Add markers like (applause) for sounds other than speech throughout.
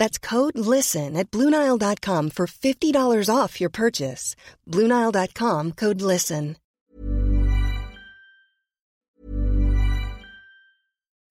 That's code LISTEN at Bluenile.com for $50 off your purchase. Bluenile.com code LISTEN.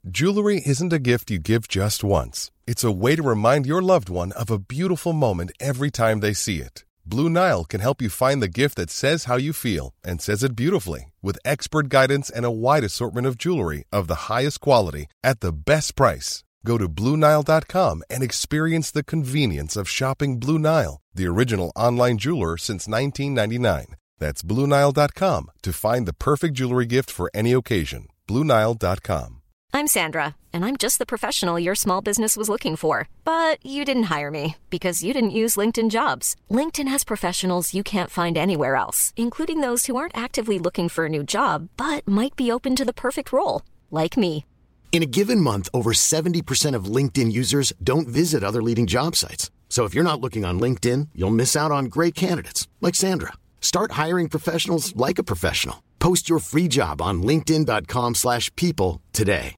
Jewelry isn't a gift you give just once, it's a way to remind your loved one of a beautiful moment every time they see it. Blue Nile can help you find the gift that says how you feel and says it beautifully with expert guidance and a wide assortment of jewelry of the highest quality at the best price. Go to BlueNile.com and experience the convenience of shopping Blue Nile, the original online jeweler since 1999. That's BlueNile.com to find the perfect jewelry gift for any occasion. BlueNile.com. I'm Sandra, and I'm just the professional your small business was looking for. But you didn't hire me because you didn't use LinkedIn jobs. LinkedIn has professionals you can't find anywhere else, including those who aren't actively looking for a new job but might be open to the perfect role, like me. In a given month, over 70% of LinkedIn users don't visit other leading job sites. So if you're not looking on LinkedIn, you'll miss out on great candidates like Sandra. Start hiring professionals like a professional. Post your free job on linkedin.com/people today.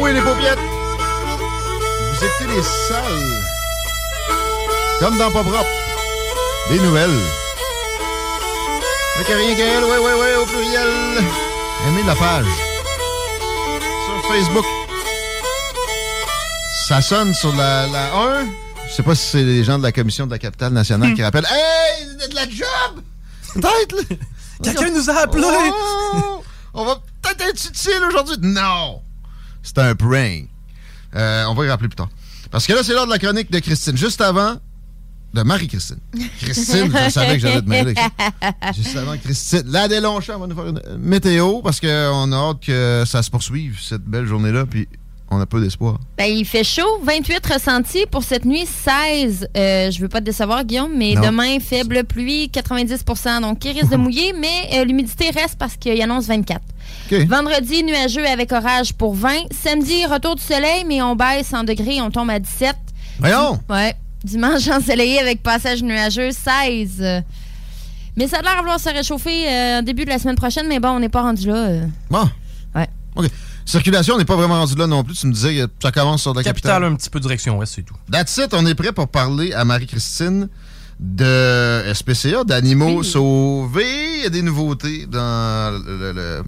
Oui, les! Vous écoutez les salles. Comme dans propre. Des nouvelles. Le rien qu'elle, ouais, ouais, ouais, au pluriel. Aimez la page. Sur Facebook. Ça sonne sur la, la 1. Je sais pas si c'est les gens de la commission de la capitale nationale qui rappellent. Hey, de la job! Peut-être, là. Quelqu'un nous a appelé! Oh, on va peut-être être utile aujourd'hui. Non! C'est un prank. Euh, on va y rappeler plus tard. Parce que là, c'est l'heure de la chronique de Christine. Juste avant, de Marie-Christine. Christine, je savais que j'allais te mêler. Juste avant, Christine. La Delonchamp va nous faire une météo parce qu'on a hâte que ça se poursuive, cette belle journée-là, puis on a peu d'espoir. Ben, il fait chaud, 28 ressentis pour cette nuit, 16. Euh, je veux pas te décevoir, Guillaume, mais Non. demain, faible pluie, 90% donc il risque de mouiller, mais euh, l'humidité reste parce qu'il annonce 24. OK. Vendredi, nuageux avec orage pour 20. Samedi, retour du soleil, mais on baisse en degrés, on tombe à 17. Voyons! Ouais. Dimanche (laughs) ensoleillé avec passage nuageux, 16. Euh, Mais ça a l'air de vouloir se réchauffer euh, en début de la semaine prochaine, mais bon, on n'est pas rendu là. euh. Bon. Ouais. OK. Circulation, on n'est pas vraiment rendu là non plus. Tu me disais que ça commence sur la Capitale, capitale. un petit peu direction ouest, c'est tout. That's it. On est prêt pour parler à Marie-Christine de SPCA, d'animaux sauvés. Il y a des nouveautés dans le, le- le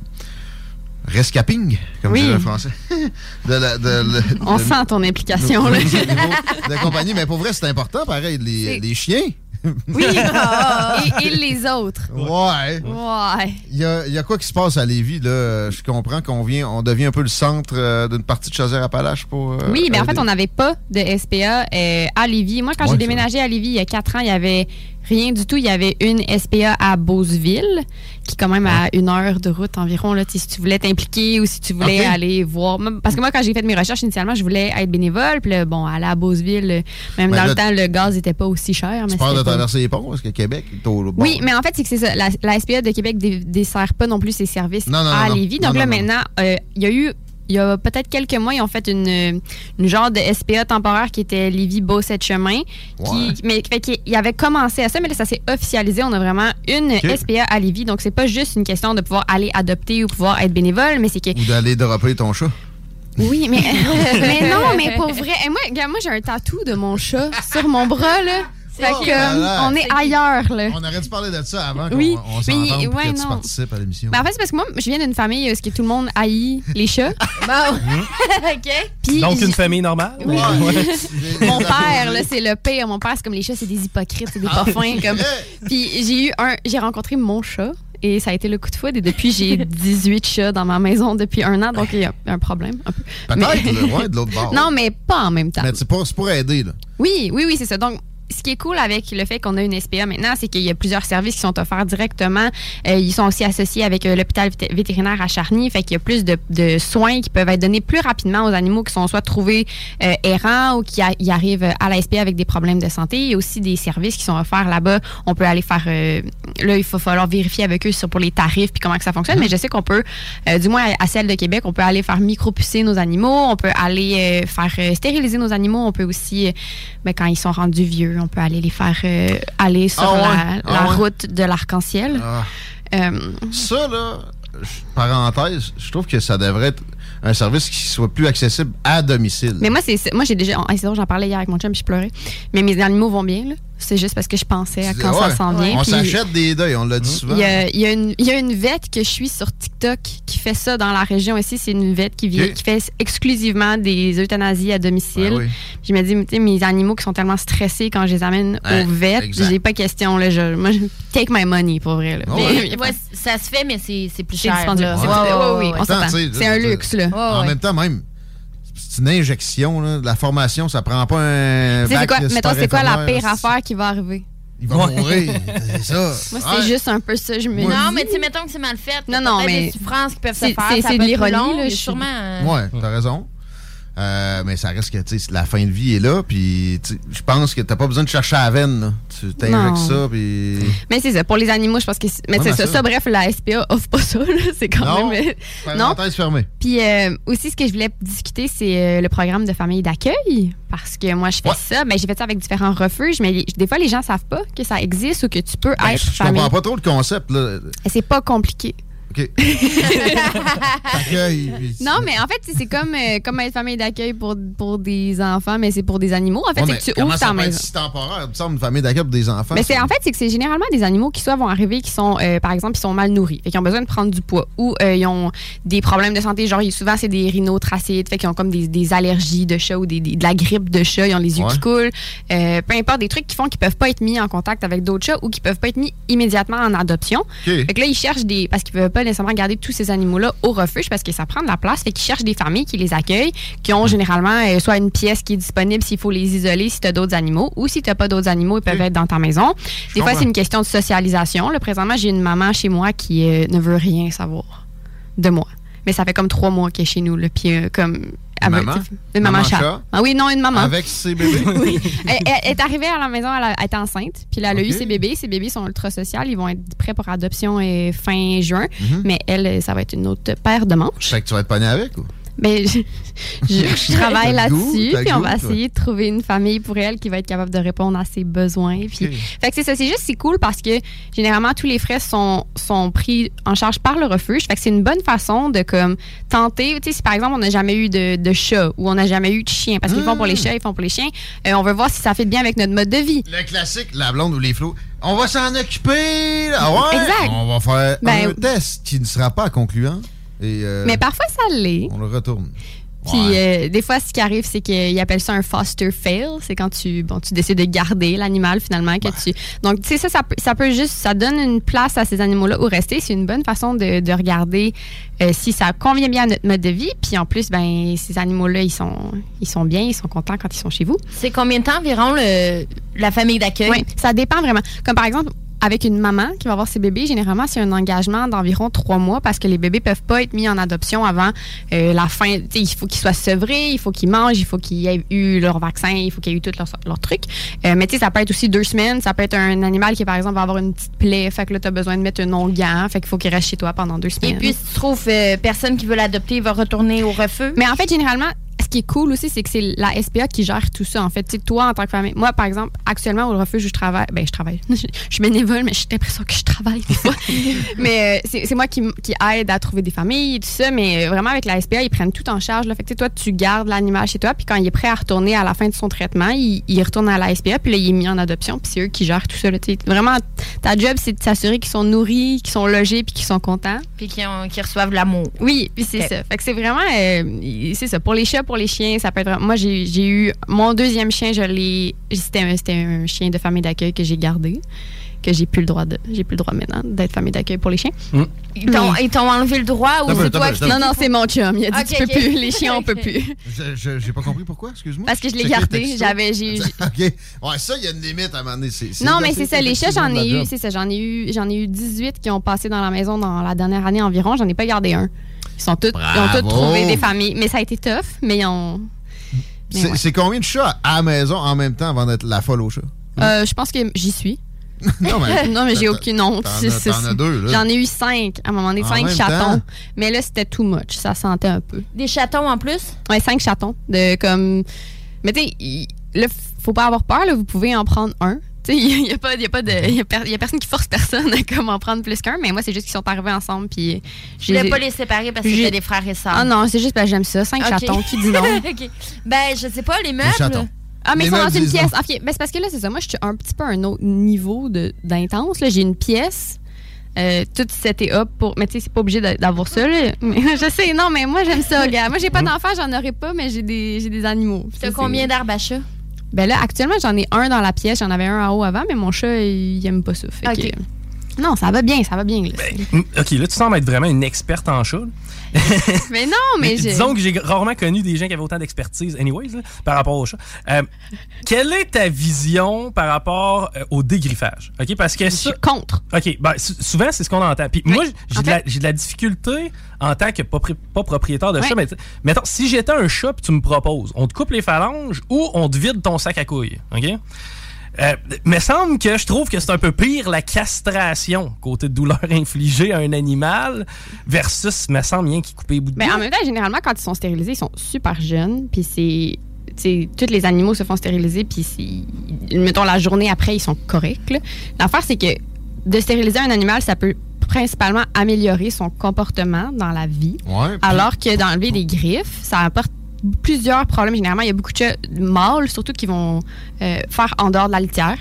rescaping, comme Oui. dirait le français. (laughs) de la- de- le- On sent ton implication. là. (laughs) de compagnie. Mais pour vrai, c'est important, pareil, les, chiens. (laughs) Oui, et, et les autres. Ouais. Ouais. Il y a, y a quoi qui se passe à Lévis, là? Je comprends qu'on vient, on devient un peu le centre euh, d'une partie de Chaudière-Appalaches pour... euh, Oui, mais en fait, on n'avait pas de SPA euh, à Lévis. Moi, quand Ouais, j'ai déménagé à Lévis il y a quatre ans, il y avait rien du tout. Il y avait une SPA à Beauceville, qui est quand même à une heure de route environ. Là, si tu voulais t'impliquer ou si tu voulais aller voir. Parce que moi, quand j'ai fait mes recherches initialement, je voulais être bénévole. Puis bon, aller à Beauceville, euh, même Ben dans là, le temps, le gaz n'était pas aussi cher. Tu mais de pas- traverser les ponts, parce que Québec est au bord. Oui, mais en fait, c'est que c'est ça. La, la SPA de Québec ne dessert pas non plus ses services Non, non, à non. Lévis. Donc là, maintenant, euh, il y a eu, il y a peut-être quelques mois, ils ont fait une, une genre de SPA temporaire qui était Lévis-Beau-Sept-Chemin. Qui, Ouais. mais fait qu'il il avait commencé à ça, mais là, ça s'est officialisé. On a vraiment une. SPA à Lévis. Donc, c'est pas juste une question de pouvoir aller adopter ou pouvoir être bénévole, mais c'est que Ou d'aller dropper ton chat. oui, mais, (laughs) mais non, mais pour vrai. Et moi, moi j'ai un tatou de mon chat sur mon bras, là. Fait que, euh, là. on est ailleurs, là. On aurait dû parler de ça avant qu'on Oui, on mais s'entende pour ouais, que tu non. participes à l'émission. Ben, en fait, c'est parce que moi, je viens d'une famille où est-ce que tout le monde haït les chats. (laughs) Bon. (laughs) OK. Puis Donc, une famille normale? Oui. (laughs) Mon père, là, c'est le pire. Mon père, c'est comme les chats, c'est des hypocrites, c'est des Ah, pas fins. Comme... vrai? Puis j'ai eu un, j'ai rencontré mon chat et ça a été le coup de foudre. Et depuis, j'ai 18 chats dans ma maison depuis un an, donc il y a un problème. Un peu. Peut-être, Mais- là, ouais, de l'autre bord. Non, mais pas en même temps. Mais c'est pour, aider, là. Oui, oui, oui, c'est ça. Donc, ce qui est cool avec le fait qu'on a une SPA maintenant, c'est qu'il y a plusieurs services qui sont offerts directement. Euh, ils sont aussi associés avec euh, l'hôpital vété- vétérinaire à Charny. Fait qu'il y a plus de, de soins qui peuvent être donnés plus rapidement aux animaux qui sont soit trouvés euh, errants ou qui a- y arrivent à la SPA avec des problèmes de santé. Il y a aussi des services qui sont offerts là-bas. On peut aller faire... euh, là, il faut falloir vérifier avec eux sur pour les tarifs puis comment que ça fonctionne. Mais je sais qu'on peut, euh, du moins à celle de Québec, on peut aller faire micropucer nos animaux. On peut aller euh, faire stériliser nos animaux. On peut aussi, ben, quand ils sont rendus vieux, on peut aller les faire euh, aller sur Ah ouais? la, Ah la ouais? route de l'arc-en-ciel. Ah. Euh, Ça, là, parenthèse, je trouve que ça devrait être un service qui soit plus accessible à domicile. mais moi, c'est moi j'ai déjà. j'en parlais hier avec mon chum, puis je pleurais. Mais mes animaux vont bien, là. C'est juste parce que je pensais à quand Ouais. ça s'en vient. On s'achète des deuils, on l'a dit souvent. Il y, a, il y a une, il y a une vette que je suis sur TikTok qui fait ça dans la région ici. C'est une vette qui, vient, qui fait exclusivement des euthanasies à domicile. Oui. Je me dis, tu sais, mes animaux qui sont tellement stressés quand je les amène Ouais, aux vettes, j'ai pas question. Là, je, moi, je take my money pour vrai. Là. Oh, Mais, ouais. ouais, ça se fait, mais c'est c'est plus cher. C'est- oui, oui, un luxe, là. en ouais. même temps, même, c'est une injection, là, de la formation, ça prend pas un. Tu sais, quoi, mettons, c'est quoi la pire affaire qui va arriver? Il va Ouais. mourir, (laughs) c'est ça. Moi, c'est Ouais. juste un peu ça. Je me Non, dis. mais tu sais, mettons que c'est mal fait. Non, non, mais des souffrances qui peuvent se c'est- faire. c'est- ça c'est peut de l'ironie, là, sûrement. euh, Ouais, t'as raison. Euh, mais ça reste que la fin de vie est là, puis je pense que t'as pas besoin de chercher à la veine. là. Tu t'injectes Non. ça, puis. Mais c'est ça. Pour les animaux, je pense que. Mais c'est mais ça. Bref, la SPA offre pas ça. (laughs) C'est quand Non. même. Parenthèse fermée. Puis euh, aussi, ce que je voulais discuter, c'est euh, le programme de famille d'accueil. Parce que moi, je fais Ouais. ça. Ben, j'ai fait ça avec différents refuges, mais les- des fois, les gens savent pas que ça existe ou que tu peux Ben, être je famille. comprends pas trop le concept. Là. C'est pas compliqué. OK. (laughs) Accueil, Non, mais en fait, c'est- c'est comme, euh, comme être famille d'accueil pour, pour des enfants, mais c'est pour des animaux. En fait, Ouais, c'est que tu ouvres ta maison. si temporaire? Il me semble une famille d'accueil pour des enfants. Mais c'est en fait c'est que c'est généralement des animaux qui soit vont arriver qui sont euh, par exemple ils sont mal nourris, fait qu'ils ont besoin de prendre du poids ou euh, ils ont des problèmes de santé genre souvent c'est des rhinotracites, fait qu'ils ont comme des, des allergies de chat ou des, des- de la grippe de chat, ils ont les yeux Ouais. qui coulent, euh, peu importe des trucs qui font qu'ils peuvent pas être mis en contact avec d'autres chats ou qui peuvent pas être mis immédiatement en adoption. OK. Fait que là, ils cherchent des. Parce qu'ils peuvent pas nécessairement garder tous ces animaux-là au refuge parce que ça prend de la place. Fait qu'ils cherchent des familles qui les accueillent, qui ont généralement euh, soit une pièce qui est disponible s'il faut les isoler si tu as d'autres animaux ou si tu pas d'autres animaux, ils peuvent être dans ta maison. Des fois, c'est une question de socialisation. Là, présentement, j'ai une maman chez moi qui euh, ne veut rien savoir de moi. Mais ça fait comme trois mois qu'elle est chez nous. Puis euh, comme. Maman? Une maman, Maman chat. chat? Ah oui, non, une maman. Avec ses bébés? (laughs) Oui. elle, est arrivée à la maison, elle, a- elle était enceinte, puis là, elle a eu ses bébés. Ses bébés sont ultra sociaux, ils vont être prêts pour adoption euh, fin juin, Mhm. mais elle, ça va être une autre paire de manches. Fait que tu vas être pogné avec ou? Mais je, je- je (laughs) travaille là-dessus, puis on va essayer de trouver une famille pour elle qui va être capable de répondre à ses besoins. Puis, fait que c'est ça, c'est juste c'est cool parce que généralement tous les frais sont, sont pris en charge par le refuge. Fait que c'est une bonne façon de comme tenter. Tu sais, si par exemple on n'a jamais eu de, de chat ou on n'a jamais eu de chien, parce qu'ils font pour les Mm. chats, ils font pour les chiens. euh, on veut voir si ça fait bien avec notre mode de vie. Le classique, la blonde ou les flots. On va s'en occuper! là. Ah ouais? Exact. On va faire Ben, un test qui ne sera pas concluant. Et euh, Mais parfois ça l'est. on le retourne. Puis Ouais. euh, des fois, ce qui arrive, c'est qu'ils appellent ça un foster fail. C'est quand tu, bon, tu décides de garder l'animal finalement que tu. Donc, tu sais, ça, ça peut, ça peut juste, ça donne une place à ces animaux-là où rester. C'est une bonne façon de, de regarder euh, si ça convient bien à notre mode de vie. Puis en plus, ben, ces animaux-là, ils sont, ils sont bien, ils sont contents quand ils sont chez vous. C'est combien de temps environ le, la famille d'accueil? Oui, ça dépend vraiment. Comme par exemple, avec une maman qui va avoir ses bébés, généralement, c'est un engagement d'environ trois mois parce que les bébés peuvent pas être mis en adoption avant euh, la fin. Il faut qu'ils soient sevrés, il faut qu'ils mangent, il faut qu'ils aient eu leur vaccin, il faut qu'ils aient eu leurs leur trucs. Euh, mais tu sais, ça peut être aussi deux semaines. Ça peut être un animal qui, par exemple, va avoir une petite plaie. Fait que là, tu as besoin de mettre un onguent. Fait qu'il faut qu'il reste chez toi pendant deux Et semaines. puis, si tu trouves euh, personne qui veut l'adopter, il va retourner au refuge? Mais en fait, généralement, ce qui est cool aussi, c'est que c'est la SPA qui gère tout ça. En fait, tu sais, toi, en tant que famille. Moi, par exemple, actuellement, au refuge je travaille, ben, je travaille. (laughs) je suis bénévole, mais j'ai l'impression que je travaille des fois. (laughs) mais euh, c'est moi qui, qui aide à trouver des familles et tout ça. Mais euh, vraiment, avec la SPA, ils prennent tout en charge. Là. Fait que, tu sais, toi, tu gardes l'animal chez toi. Puis quand il est prêt à retourner à la fin de son traitement, il, il retourne à la SPA. Puis là, il est mis en adoption. Puis c'est eux qui gèrent tout ça. là. Vraiment, ta job, c'est de s'assurer qu'ils sont nourris, qu'ils sont logés, puis qu'ils sont contents. Puis qui, ont- qui reçoivent de l'amour. Oui, puis c'est ça. Fait que c'est vraiment, euh, c'est ça. Pour les chats, pour les chiens, ça peut être. Moi, j'ai j'ai eu mon deuxième chien, je l'ai. C'était un, c'était un chien de famille d'accueil que j'ai gardé, que j'ai plus le droit de. J'ai plus le droit maintenant d'être famille d'accueil pour les chiens. Ils t'ont ils t'ont enlevé le droit ou c'est toi qui Non, non, c'est mon chum. Il a dit tu peux plus. Les chiens, on peut plus. Je- je- J'ai pas compris pourquoi, excuse-moi. Parce que je l'ai gardé. J'avais, j'ai, (laughs) j'ai- OK. Ouais, ça, il y a une limite à un moment donné. c'est- c'est Non, mais c'est ça. Les chats, j'en ai eu. C'est ça. J'en ai eu. J'en ai eu 18 qui ont passé dans la maison dans la dernière année environ. J'en ai pas gardé un. Ils sont tous. Ils ont tous trouvé des familles. Mais ça a été tough. Mais ils ont. C'est ouais. combien de chats à la maison en même temps avant d'être la folle aux chats? Euh, je pense que j'y suis. (laughs) non, mais, (laughs) non, mais j'ai aucune honte. J'en ai eu cinq à un moment donné, En cinq chatons. temps? Mais là, c'était too much. Ça sentait un peu. Des chatons en plus? Ouais, cinq chatons. De comme. Mais tu sais, il- là, faut pas avoir peur. Là, vous pouvez en prendre un. (laughs) Il y a pas, il y a pas de, il y a, per- il y a personne qui force personne à comme en prendre plus qu'un. Mais moi, c'est juste qu'ils sont arrivés ensemble. Puis Je j'ai. voulais pas les séparer parce que j'ai- c'était des frères et sœurs. Ah non, c'est juste parce que j'aime ça. Cinq chatons. Qui dit non? (laughs) Ok. Ben, je sais pas, les meubles. chatons. Ah, mais ils sont dans une pièce. ben, c'est parce que là, c'est ça. Moi, je suis un petit peu à un autre niveau de- d'intense. J'ai une pièce. Euh, tout setée up pour. Mais tu sais, c'est pas obligé d'a- d'avoir ça. là. (laughs) Mais je sais, non, mais moi, j'aime ça, gars. Moi, j'ai pas d'enfants, j'en aurais pas, mais j'ai des, j'ai des animaux. T'as combien d'arbres à chat? Ben là, actuellement, j'en ai un dans la pièce. J'en avais un en haut avant, mais mon chat, il aime pas ça. Fait que- non, ça va bien, ça va bien. là. Mm, OK, là, tu sembles être vraiment une experte en chat. (laughs) mais non, mais, Mais j'ai- disons que j'ai rarement connu des gens qui avaient autant d'expertise, anyways, là, par rapport au chat. Euh, quelle est ta vision par rapport euh, au dégriffage? OK, parce que je ça... suis contre. OK, ben, sou- souvent, c'est ce qu'on entend. Puis moi, j'ai en de, la- j'ai de la difficulté en tant que propri- pas propriétaire de chat. Mais mettons, si j'étais un chat tu me proposes, on te coupe les phalanges ou on te vide ton sac à couilles. OK? Euh, me semble que je trouve que c'est un peu pire la castration côté de douleur (laughs) infligée à un animal versus me semble bien qui couper les bouts de Mais en même temps, généralement, quand ils sont stérilisés, ils sont super jeunes. Puis c'est. tu sais, tous les animaux se font stériliser, puis mettons la journée après, ils sont corrects. L'affaire, c'est que de stériliser un animal, ça peut principalement améliorer son comportement dans la vie, Ouais, alors que d'enlever des griffes, ça apporte plusieurs problèmes. Généralement, il y a beaucoup de chats mâles, surtout, qui vont euh, faire en dehors de la litière.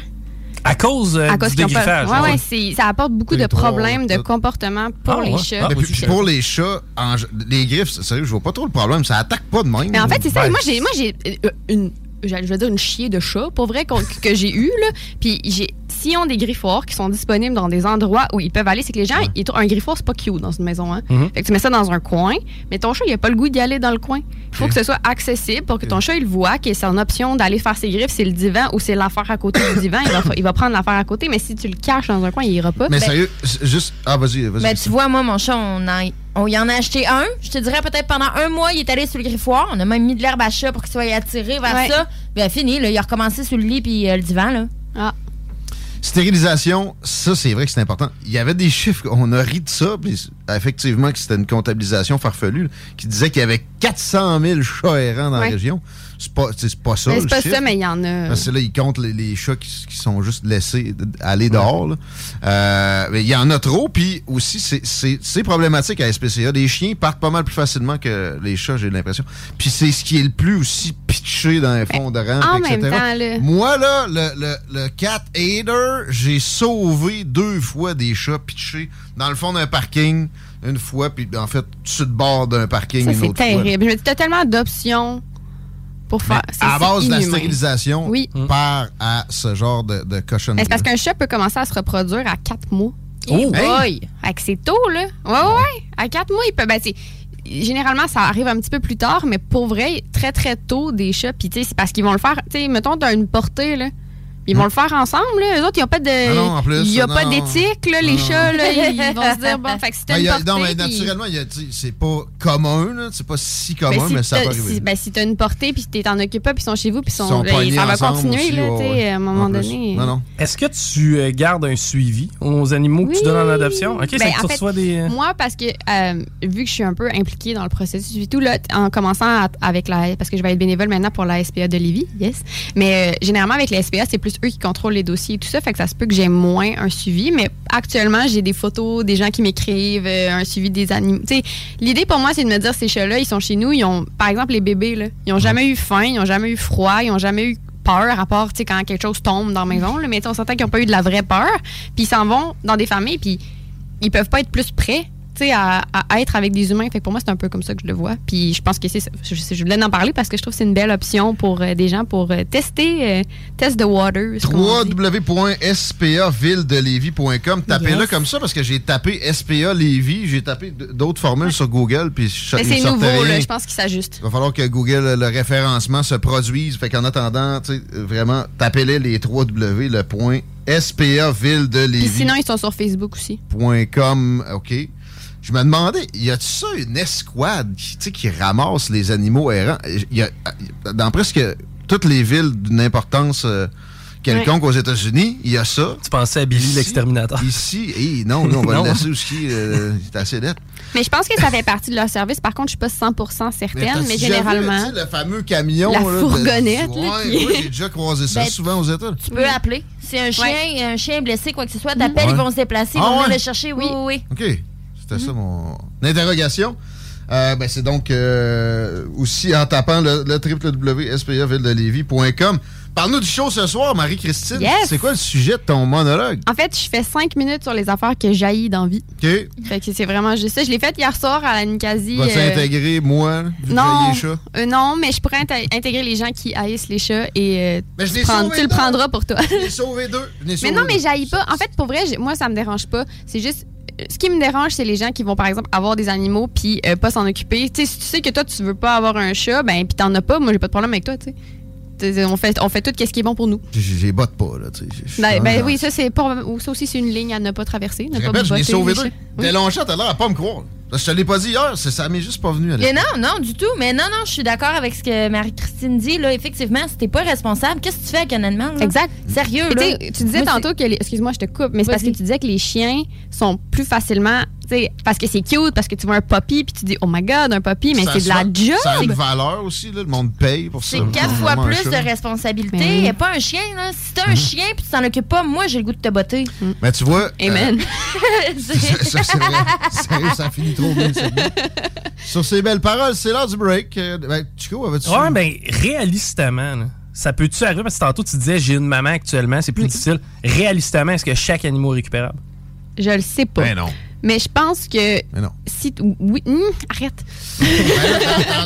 À cause, euh, à cause du dégriffage. Ouais. ouais, c'est- ça apporte beaucoup de problèmes de comportement pour Ah, les ouais. chats. Ah, puis- je- pour les chats, en- les griffes, sérieux, je vois pas trop le problème. Ça attaque pas de même. Mais en fait, c'est ça. Ben, Moi, j'ai, moi, j'ai euh, une, je veux dire une chier de chat, pour vrai, que j'ai eu là. Puis j'ai, s'ils ont des griffoirs qui sont disponibles dans des endroits où ils peuvent aller, c'est que les gens, ils un griffoir, c'est pas cute dans une maison. Hein? Mhm. Fait que tu mets ça dans un coin, mais ton chat, il a pas le goût d'y aller dans le coin. Il faut que ce soit accessible pour que ton chat, il voit que son option d'aller faire ses griffes, c'est le divan ou c'est l'affaire à côté du divan. Il va, il va prendre l'affaire à côté, mais si tu le caches dans un coin, il ira pas. Mais Ben, sérieux, juste. Ah, vas-y, vas-y. Ben, tu vois, moi, mon chat, on, en- on y en a acheté un. Je te dirais peut-être pendant un mois, il est allé sur le griffoir. On a même mis de l'herbe à chat pour qu'il soit attiré vers Ouais. ça. Ben, fini, là, il a recommencé sur le lit puis euh, le divan, là. Ah. Stérilisation, ça, c'est vrai que c'est important. Il y avait des chiffres, on a ri de ça, puis effectivement, que c'était une comptabilisation farfelue, là, qui disait qu'il y avait 400 000 chats errants dans Ouais. la région. C'est pas, c'est pas ça. C'est pas chiffre. ça, mais il y en a. Parce que là, ils comptent les, les chats qui, qui sont juste laissés aller dehors. Euh, mais il y en a trop, puis aussi, c'est- c'est c'est problématique à SPCA. Les chiens partent pas mal plus facilement que les chats, j'ai l'impression. Puis c'est ce qui est le plus aussi pitché dans les fonds de rampe, en etc. même temps. Moi, là, le, le, le cat aider, j'ai sauvé deux fois des chats pitchés dans le fond d'un parking, une fois, puis en fait, sur le bord d'un parking Ça, une c'est autre fois. terrible. Je me dis, t'as tellement d'options pour faire. c'est- À base de la stérilisation, Oui. part à ce genre de, de cochonnerie. C'est parce qu'un chat peut commencer à se reproduire à 4 mois. Oh! Hey que c'est tôt, là. Ouais, ouais, ouais. À 4 mois, il peut. Ben, généralement, ça arrive un petit peu plus tard, mais pour vrai, très, très tôt, des chats. Puis, tu sais, c'est parce qu'ils vont le faire. Tu sais, mettons, t'as une portée, là. Ils vont le faire ensemble, là. Eux autres, ils n'ont pas de. Ah non, en plus, Il n'y a non, pas d'éthique, là. Les Non, chats, là, (laughs) ils vont se dire, bon, fait que si t'as Ah, une portée. non, mais naturellement, c'est pas commun, là. C'est pas si commun, Ben, si mais ça peut arriver. si, ben, si t'as une portée, puis tu t'en occupes pas, puis ils sont chez vous, puis ils sont, sont ben, ça va continuer, aussi, là, ouais, tu sais, ouais. à un moment En donné. Non, non. Est-ce que tu euh, gardes un suivi aux animaux que tu donnes en adoption? OK, Ben, ça en que tu fait, reçois des... Moi, parce que euh, vu que je suis un peu impliquée dans le processus et tout, là, en commençant avec la. Parce que je vais être bénévole maintenant pour la SPA de Lévis, yes. Mais euh, généralement, avec la SPA, c'est plus eux qui contrôlent les dossiers et tout ça. Fait que ça se peut que j'ai moins un suivi. Mais actuellement, j'ai des photos, des gens qui m'écrivent, euh, un suivi des animaux. L'idée pour moi, c'est de me dire ces chats-là, ils sont chez nous, ils ont, par exemple, les bébés, là, ils ont jamais eu faim, ils ont jamais eu froid, ils ont jamais eu peur, à part, quand quelque chose tombe dans la maison, là, mais on s'entend qu'ils n'ont pas eu de la vraie peur, puis ils s'en vont dans des familles, puis ils peuvent pas être plus prêts tu sais, à, à être avec des humains. Fait que pour moi, c'est un peu comme ça que je le vois. Puis je pense que c'est. Je, je voulais en parler parce que je trouve que c'est une belle option pour euh, des gens pour euh, tester, euh, test the water. www.spavilledelevis.com. Tapez-le Yes. comme ça parce que j'ai tapé SPA Lévis, j'ai tapé d'autres formules sur Google, puis c'est nouveau, là. Je pense qu'il s'ajuste. Il va falloir que Google, le référencement se produise. Fait qu'en attendant, vraiment, tapez-les les 3 W, le point SPA Ville de Puis Lévis. sinon, ils sont sur Facebook aussi. .com, OK. Je me demandais, y a-tu ça une escouade qui, tu sais, qui ramasse les animaux errants? Il y a, dans presque toutes les villes d'une importance euh, quelconque aux États-Unis, il y a ça. Tu pensais à Billy l'exterminateur. Ici, hey, non, non, on va (laughs) Non. le laisser aussi. euh, c'est assez net. Mais je pense que ça fait partie de leur service. Par contre, je suis pas 100% certaine, mais généralement. vu, tu sais, le fameux camion. La là, de- fourgonnette, Ouais, qui- moi, j'ai déjà croisé ça Ben, souvent aux États. Tu peux appeler. C'est un chien, un chien blessé, quoi que ce soit. T'appelles, Ouais. ils vont se déplacer, ils Ah vont ouais? le chercher. Oui, oui, oui. OK. C'était ça mon interrogation. Euh, ben, c'est donc euh, aussi en tapant le, le. Parle-nous du show ce soir, Marie-Christine. Yes. C'est quoi le sujet de ton monologue? En fait, je fais cinq minutes sur les affaires que jaillis dans vie. OK. Fait que c'est vraiment juste ça. Je l'ai fait hier soir à la Nicasie. Vas-tu euh, intégrer moi, Non, les chats? non, mais je pourrais inté- intégrer les gens qui haïssent les chats et euh, Mais je tu, prends- le prendras pour toi. Je l'ai sauvé deux. Je (laughs) mais non, mais j'haïs pas. En fait, pour vrai, moi, ça me dérange pas. C'est juste. Ce qui me dérange, c'est les gens qui vont, par exemple, avoir des animaux puis euh, pas s'en occuper. Tu sais, si tu sais que toi, tu veux pas avoir un chat, ben, puis t'en as pas, moi, j'ai pas de problème avec toi, tu sais. On fait, on fait tout ce qui est bon pour nous. J'ai- botte pas, là. tu sais. Ben, ben oui, ça, c'est pas, ça aussi, c'est une ligne à ne pas traverser. Ne Je pas répète, je l'ai botter sauvé les deux. chats. Oui. T'es long chat, t'as l'air à pas me croire. Je te l'ai pas dit hier, c'est- ça m'est juste pas venu à Mais non, non, du tout. Mais non, non, je suis d'accord avec ce que Marie-Christine dit. Là, effectivement, si t'es pas responsable, qu'est-ce que tu fais avec un animal? là? Exact. Sérieux, là. tu sais, tu disais Moi, tantôt que les, excuse-moi, je te coupe, mais c'est parce que tu disais que les chiens sont plus facilement, tu sais, parce que c'est cute, parce que tu vois un puppy puis tu dis oh my god un puppy, mais c'est de la job. Ça a une valeur aussi, là. Le monde paye pour ça. C'est quatre fois plus de responsabilité. Et pas un chien, là. Si t'as un chien puis tu t'en occupes pas, moi, j'ai le goût de te botter. Mais tu vois. Amen. (laughs) (laughs) ça, ça, c'est vrai. Sérieux, ça finit trop bien. (laughs) Sur ces belles paroles, c'est l'heure du break. Euh, Ben, Chico, avais-tu. Ouais, ben, réalistement, là, ça peut-tu arriver? Parce que tantôt, tu disais, j'ai une maman actuellement, c'est plus difficile. Réalistement, est-ce que chaque animal est récupérable? Je le sais pas. Ben non. Mais je pense que Mais non. si oui, hum, arrête. Ben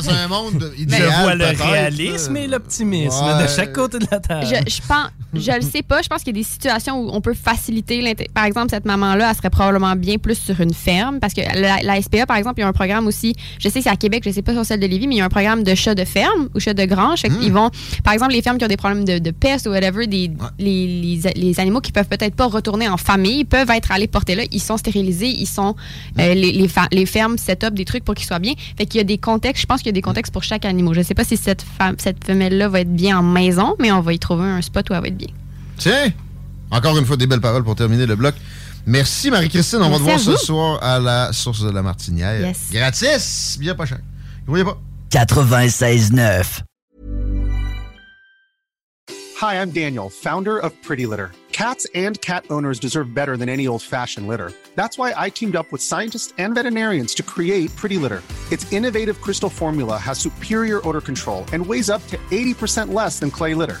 dans, un monde (laughs) idéal. je vois le réalisme et l'optimisme Ouais. de chaque côté de la table. Je, je pense, je le sais pas. Je pense qu'il y a des situations où on peut faciliter. Par exemple, cette maman-là, elle serait probablement bien plus sur une ferme parce que la, la SPA, par exemple, il y a un programme aussi. Je sais que c'est à Québec, je sais pas sur celle de Lévis, mais il y a un programme de chats de ferme ou chats de grange. Fait qu'ils vont, par exemple, les fermes qui ont des problèmes de, de peste ou whatever, des, les, les, les animaux qui peuvent peut-être pas retourner en famille peuvent être allés porter là. Ils sont stérilisés, ils sont euh, les, les, fa- les fermes set up des trucs pour qu'ils soient bien. Fait qu'il y a des contextes. Je pense qu'il y a des contextes pour chaque animal. Je sais pas si cette femme, cette femelle-là va être bien en maison, mais on va y trouver un spot où elle va être bien. Tiens, encore une fois, des belles paroles pour terminer le bloc. Merci Marie-Christine. On va te voir ce soir à la source de la Martinière. Yes. Gratis, bien pas cher. Vous voyez pas? 96.9. Hi, I'm Daniel, founder of Pretty Litter. Cats and cat owners deserve better than any old fashioned litter. That's why I teamed up with scientists and veterinarians to create Pretty Litter. Its innovative crystal formula has superior odor control and weighs up to 80% less than clay litter.